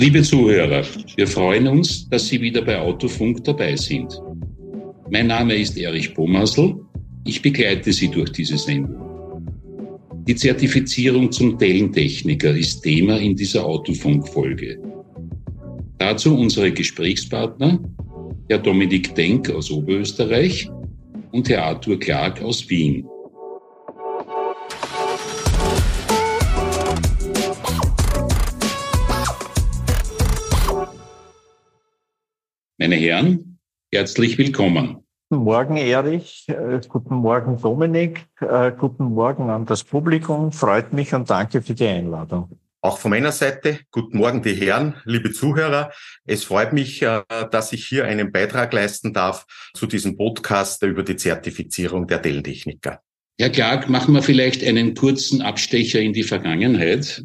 Liebe Zuhörer, wir freuen uns, dass Sie wieder bei Autofunk dabei sind. Mein Name ist Erich Bomasl. Ich begleite Sie durch diese Sendung. Die Zertifizierung zum Dellentechniker ist Thema in dieser Autofunk-Folge. Dazu unsere Gesprächspartner, Herr Dominik Denk aus Oberösterreich und Herr Arthur Clark aus Wien. Meine Herren, herzlich willkommen. Guten Morgen, Erich. Äh, guten Morgen, Dominik. Äh, guten Morgen an das Publikum. Freut mich und danke für die Einladung. Auch von meiner Seite, guten Morgen, die Herren, liebe Zuhörer. Es freut mich, äh, dass ich hier einen Beitrag leisten darf zu diesem Podcast über die Zertifizierung der Dellentechniker. Herr Clark, machen wir vielleicht einen kurzen Abstecher in die Vergangenheit.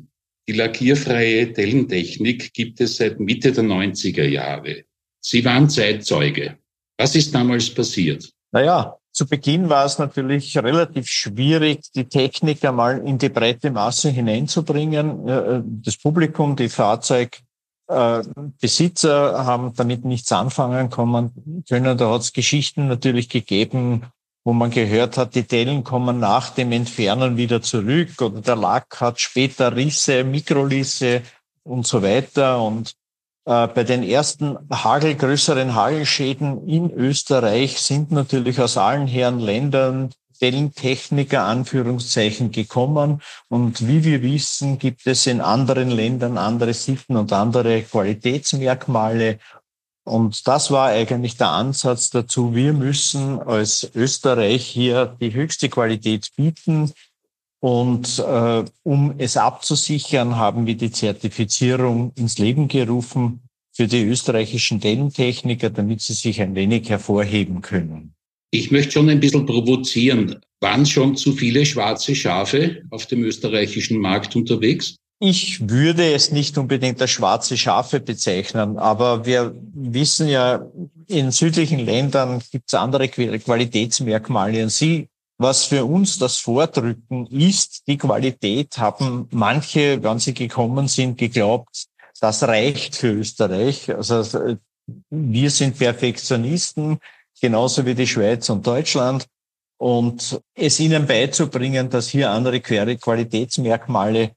Die lackierfreie Dellentechnik gibt es seit Mitte der 90er Jahre. Sie waren Zeitzeuge. Was ist damals passiert? Naja, zu Beginn war es natürlich relativ schwierig, die Technik einmal in die breite Masse hineinzubringen. Äh, das Publikum, die Fahrzeugbesitzer haben damit nichts anfangen können. Da hat es Geschichten natürlich gegeben, wo man gehört hat, die Dellen kommen nach dem Entfernen wieder zurück oder der Lack hat später Risse, Mikrolisse und so weiter. Und bei den ersten Hagel, größeren Hagelschäden in Österreich sind natürlich aus allen Herren Ländern Dellentechniker Anführungszeichen gekommen. Und wie wir wissen, gibt es in anderen Ländern andere Sitten und andere Qualitätsmerkmale. Und das war eigentlich der Ansatz dazu. Wir müssen als Österreich hier die höchste Qualität bieten. Und äh, um es abzusichern, haben wir die Zertifizierung ins Leben gerufen für die österreichischen Dellentechniker, damit sie sich ein wenig hervorheben können. Ich möchte schon ein bisschen provozieren. Waren schon zu viele schwarze Schafe auf dem österreichischen Markt unterwegs? Ich würde es nicht unbedingt als schwarze Schafe bezeichnen, aber wir wissen ja, in südlichen Ländern gibt es andere Qualitätsmerkmale und sie was für uns das Vordrücken ist, die Qualität, haben manche, wenn sie gekommen sind, geglaubt, das reicht für Österreich. Also wir sind Perfektionisten, genauso wie die Schweiz und Deutschland. Und es ihnen beizubringen, dass hier andere Qualitätsmerkmale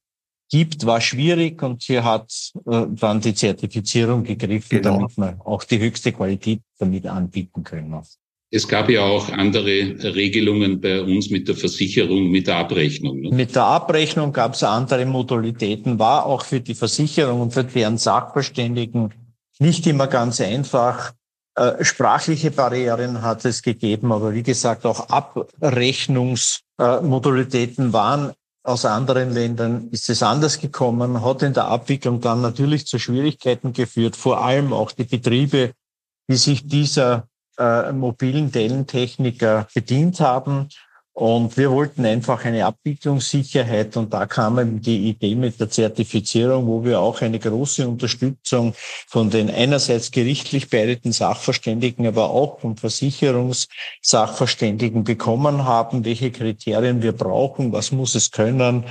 gibt, war schwierig und hier hat äh, dann die Zertifizierung gegriffen, genau. damit man auch die höchste Qualität damit anbieten können. Es gab ja auch andere Regelungen bei uns mit der Versicherung, mit der Abrechnung. Ne? Mit der Abrechnung gab es andere Modalitäten, war auch für die Versicherung und für deren Sachverständigen nicht immer ganz einfach. Äh, sprachliche Barrieren hat es gegeben, aber wie gesagt, auch Abrechnungsmodalitäten waren aus anderen Ländern ist es anders gekommen, hat in der Abwicklung dann natürlich zu Schwierigkeiten geführt, vor allem auch die Betriebe, die sich dieser äh, mobilen Dellentechniker bedient haben. Und wir wollten einfach eine Abwicklungssicherheit und da kam eben die Idee mit der Zertifizierung, wo wir auch eine große Unterstützung von den einerseits gerichtlich beideten Sachverständigen, aber auch von Versicherungssachverständigen bekommen haben, welche Kriterien wir brauchen, was muss es können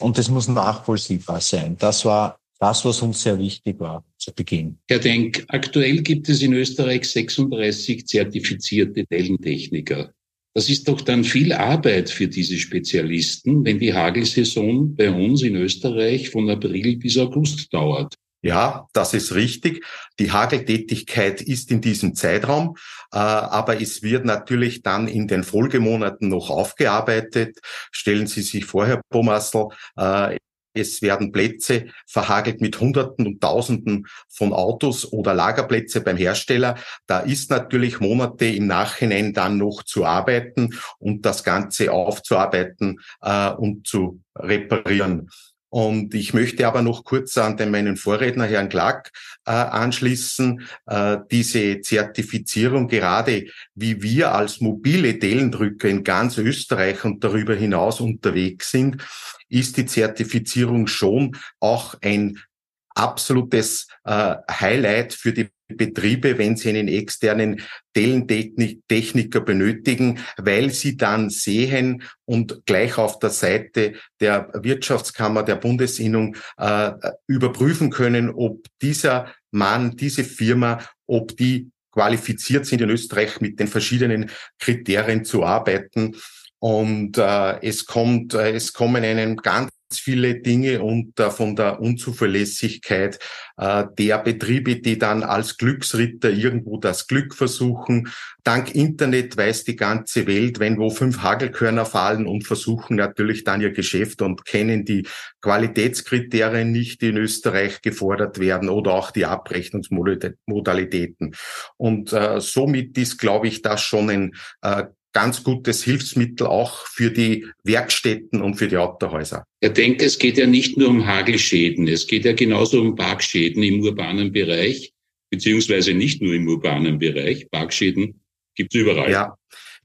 und es muss nachvollziehbar sein. Das war das, was uns sehr wichtig war zu Beginn. Herr Denk, aktuell gibt es in Österreich 36 zertifizierte Dellentechniker. Das ist doch dann viel Arbeit für diese Spezialisten, wenn die Hagelsaison bei uns in Österreich von April bis August dauert. Ja, das ist richtig. Die Hageltätigkeit ist in diesem Zeitraum, äh, aber es wird natürlich dann in den Folgemonaten noch aufgearbeitet. Stellen Sie sich vor, Herr Bomassel, äh, es werden Plätze verhagelt mit Hunderten und Tausenden von Autos oder Lagerplätze beim Hersteller. Da ist natürlich Monate im Nachhinein dann noch zu arbeiten und das Ganze aufzuarbeiten äh, und zu reparieren. Und ich möchte aber noch kurz an den meinen Vorredner, Herrn Clark, äh, anschließen. Äh, diese Zertifizierung, gerade wie wir als mobile Dellendrücker in ganz Österreich und darüber hinaus unterwegs sind, ist die Zertifizierung schon auch ein absolutes äh, Highlight für die Betriebe, wenn sie einen externen Tellentechniker benötigen, weil sie dann sehen und gleich auf der Seite der Wirtschaftskammer der Bundesinnung äh, überprüfen können, ob dieser Mann, diese Firma, ob die qualifiziert sind in Österreich mit den verschiedenen Kriterien zu arbeiten. Und äh, es kommt, äh, es kommen einem ganz viele Dinge und äh, von der Unzuverlässigkeit äh, der Betriebe, die dann als Glücksritter irgendwo das Glück versuchen. Dank Internet weiß die ganze Welt, wenn wo fünf Hagelkörner fallen und versuchen natürlich dann ihr Geschäft und kennen die Qualitätskriterien nicht, die in Österreich gefordert werden oder auch die Abrechnungsmodalitäten. Und äh, somit ist, glaube ich, das schon ein äh, ganz gutes Hilfsmittel auch für die Werkstätten und für die Autohäuser. Ich denke, es geht ja nicht nur um Hagelschäden, es geht ja genauso um Parkschäden im urbanen Bereich, beziehungsweise nicht nur im urbanen Bereich. Parkschäden gibt es überall. Ja.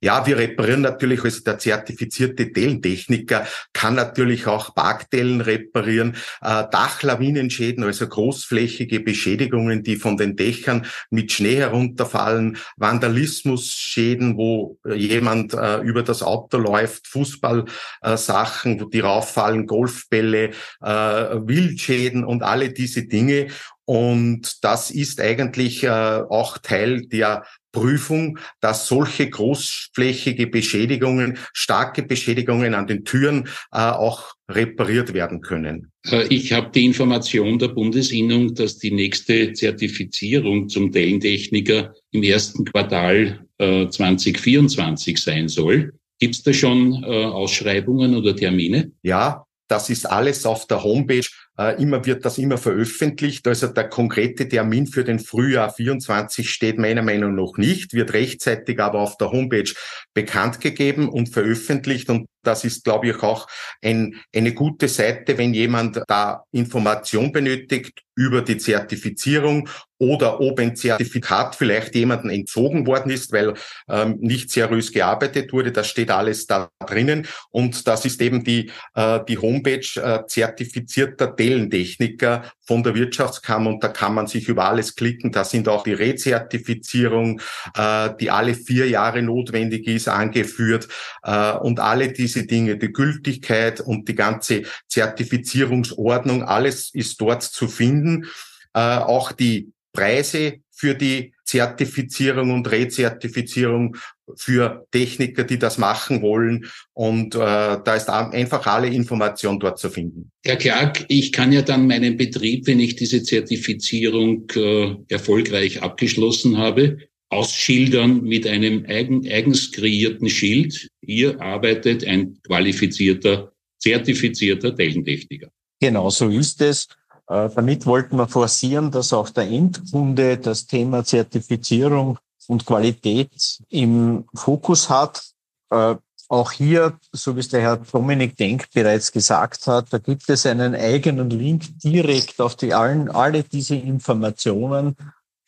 Ja, wir reparieren natürlich, also der zertifizierte Dellentechniker kann natürlich auch Parkdellen reparieren, äh, Dachlawinenschäden, also großflächige Beschädigungen, die von den Dächern mit Schnee herunterfallen, Vandalismusschäden, wo jemand äh, über das Auto läuft, Fußballsachen, äh, die rauffallen, Golfbälle, äh, Wildschäden und alle diese Dinge. Und das ist eigentlich äh, auch Teil der Prüfung, dass solche großflächige Beschädigungen, starke Beschädigungen an den Türen äh, auch repariert werden können. Äh, ich habe die Information der Bundesinnung, dass die nächste Zertifizierung zum Dellentechniker im ersten Quartal äh, 2024 sein soll. Gibt es da schon äh, Ausschreibungen oder Termine? Ja, das ist alles auf der Homepage. Äh, immer wird das immer veröffentlicht. Also der konkrete Termin für den Frühjahr 24 steht meiner Meinung nach nicht, wird rechtzeitig aber auf der Homepage bekannt gegeben und veröffentlicht. Und das ist, glaube ich, auch ein, eine gute Seite, wenn jemand da Information benötigt über die Zertifizierung oder ob ein Zertifikat vielleicht jemandem entzogen worden ist, weil ähm, nicht seriös gearbeitet wurde. Das steht alles da drinnen. Und das ist eben die, äh, die Homepage äh, zertifizierter Tellentechniker von der Wirtschaftskammer. Und da kann man sich über alles klicken. Da sind auch die Rezertifizierung, äh, die alle vier Jahre notwendig ist, angeführt. Äh, und alle diese Dinge, die Gültigkeit und die ganze Zertifizierungsordnung, alles ist dort zu finden. Äh, auch die Preise für die Zertifizierung und Rezertifizierung für Techniker, die das machen wollen. Und äh, da ist einfach alle Information dort zu finden. Herr Clark, ich kann ja dann meinen Betrieb, wenn ich diese Zertifizierung äh, erfolgreich abgeschlossen habe, ausschildern mit einem eigen, eigens kreierten Schild. Hier arbeitet ein qualifizierter, zertifizierter Techniker. Genau so ist es. Äh, damit wollten wir forcieren, dass auch der Endkunde das Thema Zertifizierung und Qualität im Fokus hat. Äh, auch hier, so wie es der Herr Dominik Denk bereits gesagt hat, da gibt es einen eigenen Link direkt auf die allen, alle diese Informationen.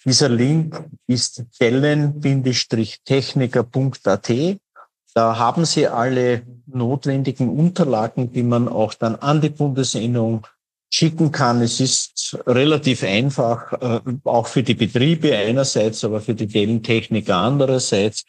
Dieser Link ist dellen-techniker.at. Da haben Sie alle notwendigen Unterlagen, die man auch dann an die Bundesinnung schicken kann. Es ist relativ einfach, äh, auch für die Betriebe einerseits, aber für die Dellentechniker andererseits.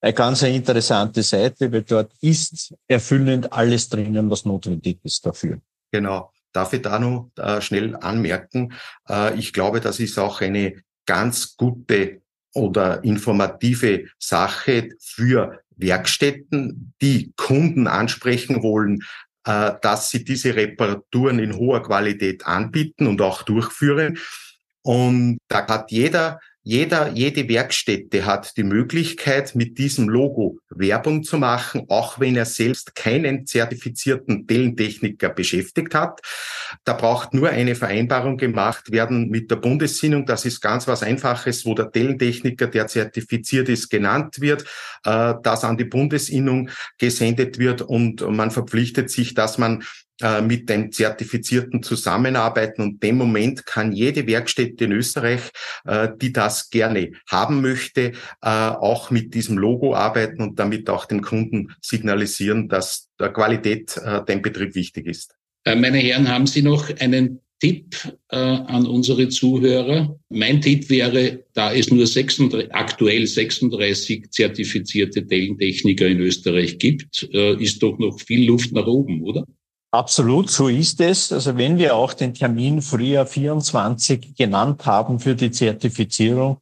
Eine ganz interessante Seite, weil dort ist erfüllend alles drinnen, was notwendig ist dafür. Genau. Darf ich da noch äh, schnell anmerken? Äh, ich glaube, das ist auch eine ganz gute oder informative Sache für Werkstätten, die Kunden ansprechen wollen, äh, dass sie diese Reparaturen in hoher Qualität anbieten und auch durchführen. Und da hat jeder jeder, jede Werkstätte hat die Möglichkeit, mit diesem Logo Werbung zu machen, auch wenn er selbst keinen zertifizierten Tellentechniker beschäftigt hat. Da braucht nur eine Vereinbarung gemacht werden mit der Bundessinnung. Das ist ganz was Einfaches, wo der Tellentechniker, der zertifiziert ist, genannt wird, äh, das an die Bundesinnung gesendet wird und man verpflichtet sich, dass man äh, mit dem Zertifizierten zusammenarbeiten. Und dem Moment kann jede Werkstätte in Österreich, äh, die das gerne haben möchte, äh, auch mit diesem Logo arbeiten und damit auch dem Kunden signalisieren, dass der Qualität dem Betrieb wichtig ist. Meine Herren, haben Sie noch einen Tipp äh, an unsere Zuhörer. Mein Tipp wäre, da es nur 36, aktuell 36 zertifizierte Tellentechniker in Österreich gibt, äh, ist doch noch viel Luft nach oben, oder? Absolut, so ist es. Also wenn wir auch den Termin Frühjahr 24 genannt haben für die Zertifizierung,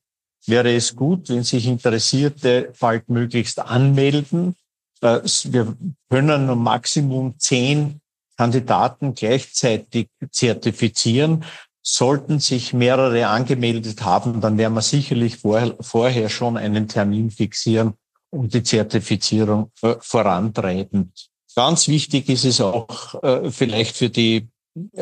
wäre es gut, wenn sich Interessierte bald möglichst anmelden. Äh, wir können nur Maximum zehn Kandidaten gleichzeitig zertifizieren. Sollten sich mehrere angemeldet haben, dann werden wir sicherlich vorher, vorher schon einen Termin fixieren und die Zertifizierung äh, vorantreiben. Ganz wichtig ist es auch äh, vielleicht für die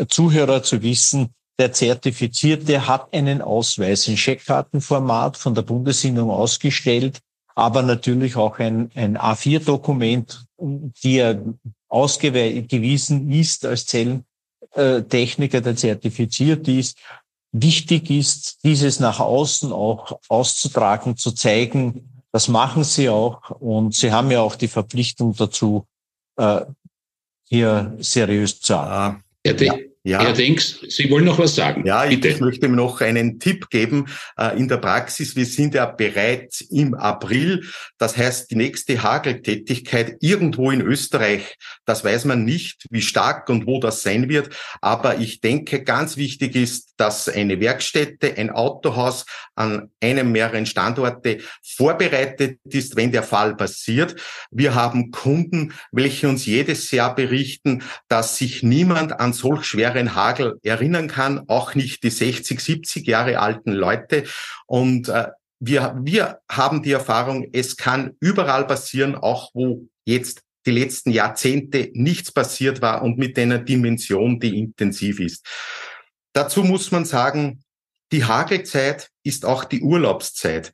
Zuhörer zu wissen, der Zertifizierte hat einen Ausweis in Scheckkartenformat von der Bundesinnung ausgestellt, aber natürlich auch ein, ein A4-Dokument, die er ausgewiesen ist als Zellentechniker, der zertifiziert ist. Wichtig ist, dieses nach außen auch auszutragen, zu zeigen. Das machen sie auch und sie haben ja auch die Verpflichtung dazu, äh, hier seriös zu. Ja. Ja. Herr Denks, Sie wollen noch was sagen? Ja, Bitte. ich möchte noch einen Tipp geben äh, in der Praxis. Wir sind ja bereits im April. Das heißt, die nächste Hageltätigkeit irgendwo in Österreich, das weiß man nicht, wie stark und wo das sein wird. Aber ich denke, ganz wichtig ist, dass eine Werkstätte, ein Autohaus an einem mehreren Standorte vorbereitet ist, wenn der Fall passiert. Wir haben Kunden, welche uns jedes Jahr berichten, dass sich niemand an solch schweren Hagel erinnern kann, auch nicht die 60, 70 Jahre alten Leute. Und äh, wir, wir haben die Erfahrung, es kann überall passieren, auch wo jetzt die letzten Jahrzehnte nichts passiert war und mit einer Dimension, die intensiv ist. Dazu muss man sagen, die Hagelzeit ist auch die Urlaubszeit.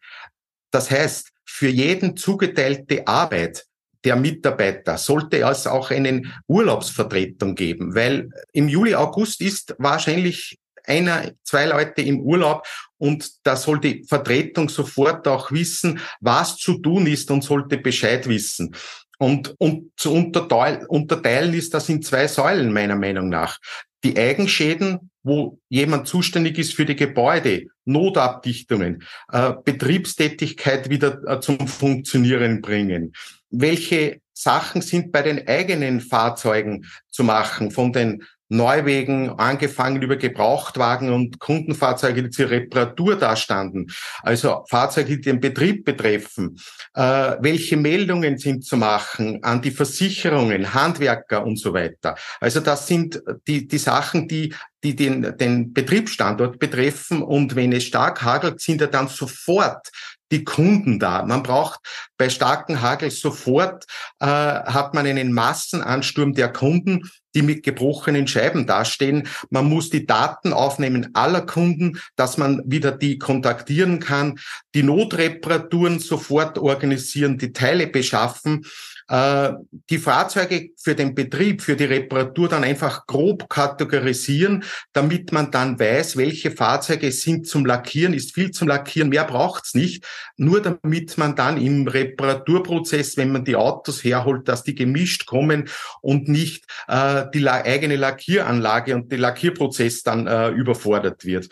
Das heißt, für jeden zugeteilte Arbeit der Mitarbeiter sollte es auch einen Urlaubsvertretung geben, weil im Juli, August ist wahrscheinlich einer, zwei Leute im Urlaub und da soll die Vertretung sofort auch wissen, was zu tun ist und sollte Bescheid wissen. Und, und zu unterteilen, ist das in zwei Säulen meiner Meinung nach. Die Eigenschäden, wo jemand zuständig ist für die Gebäude, Notabdichtungen, äh, Betriebstätigkeit wieder äh, zum Funktionieren bringen. Welche Sachen sind bei den eigenen Fahrzeugen zu machen, von den Neuwegen, angefangen über Gebrauchtwagen und Kundenfahrzeuge, die zur Reparatur dastanden, also Fahrzeuge, die den Betrieb betreffen. Äh, welche Meldungen sind zu machen an die Versicherungen, Handwerker und so weiter. Also das sind die, die Sachen, die die den, den Betriebsstandort betreffen. Und wenn es stark hagelt, sind ja dann sofort die Kunden da. Man braucht bei starken Hagel sofort, äh, hat man einen Massenansturm der Kunden, die mit gebrochenen Scheiben dastehen. Man muss die Daten aufnehmen aller Kunden, dass man wieder die kontaktieren kann, die Notreparaturen sofort organisieren, die Teile beschaffen äh, die Fahrzeuge für den Betrieb, für die Reparatur dann einfach grob kategorisieren, damit man dann weiß, welche Fahrzeuge sind zum Lackieren, ist viel zum Lackieren, mehr braucht's nicht, nur damit man dann im Reparaturprozess, wenn man die Autos herholt, dass die gemischt kommen und nicht äh, die eigene Lackieranlage und der Lackierprozess dann äh, überfordert wird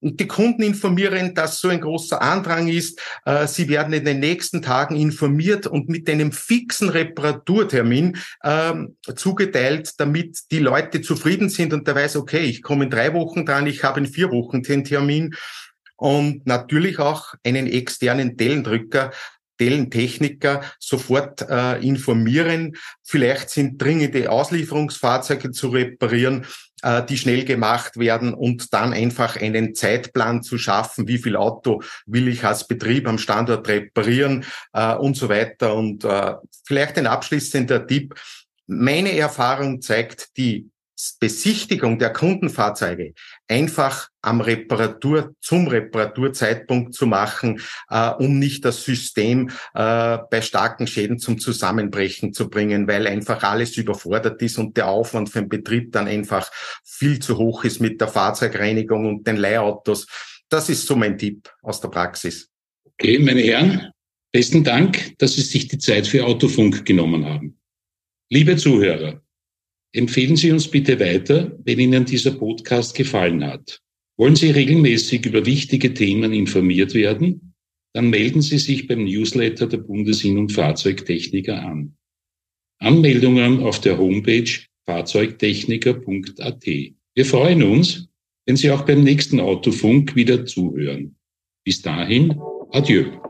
die Kunden informieren, dass so ein großer Andrang ist. Äh, sie werden in den nächsten Tagen informiert und mit einem fixen Reparaturtermin ähm, zugeteilt, damit die Leute zufrieden sind und der weiß, okay, ich komme in drei Wochen dran, ich habe in vier Wochen den Termin. Und natürlich auch einen externen Dellendrücker, Dellentechniker sofort äh, informieren. Vielleicht sind dringende Auslieferungsfahrzeuge zu reparieren äh, die schnell gemacht werden und dann einfach einen Zeitplan zu schaffen, wie viel Auto will ich als Betrieb am Standort reparieren äh, und so weiter. Und äh, vielleicht ein abschließender Tipp. Meine Erfahrung zeigt, die Besichtigung der Kundenfahrzeuge einfach am Reparatur, zum Reparaturzeitpunkt zu machen, äh, um nicht das System äh, bei starken Schäden zum Zusammenbrechen zu bringen, weil einfach alles überfordert ist und der Aufwand für den Betrieb dann einfach viel zu hoch ist mit der Fahrzeugreinigung und den Leihautos. Das ist so mein Tipp aus der Praxis. Okay, meine Herren, besten Dank, dass Sie sich die Zeit für Autofunk genommen haben. Liebe Zuhörer, Empfehlen Sie uns bitte weiter, wenn Ihnen dieser Podcast gefallen hat. Wollen Sie regelmäßig über wichtige Themen informiert werden? Dann melden Sie sich beim Newsletter der Bundesin- und Fahrzeugtechniker an. Anmeldungen auf der Homepage fahrzeugtechniker.at. Wir freuen uns, wenn Sie auch beim nächsten Autofunk wieder zuhören. Bis dahin, adieu.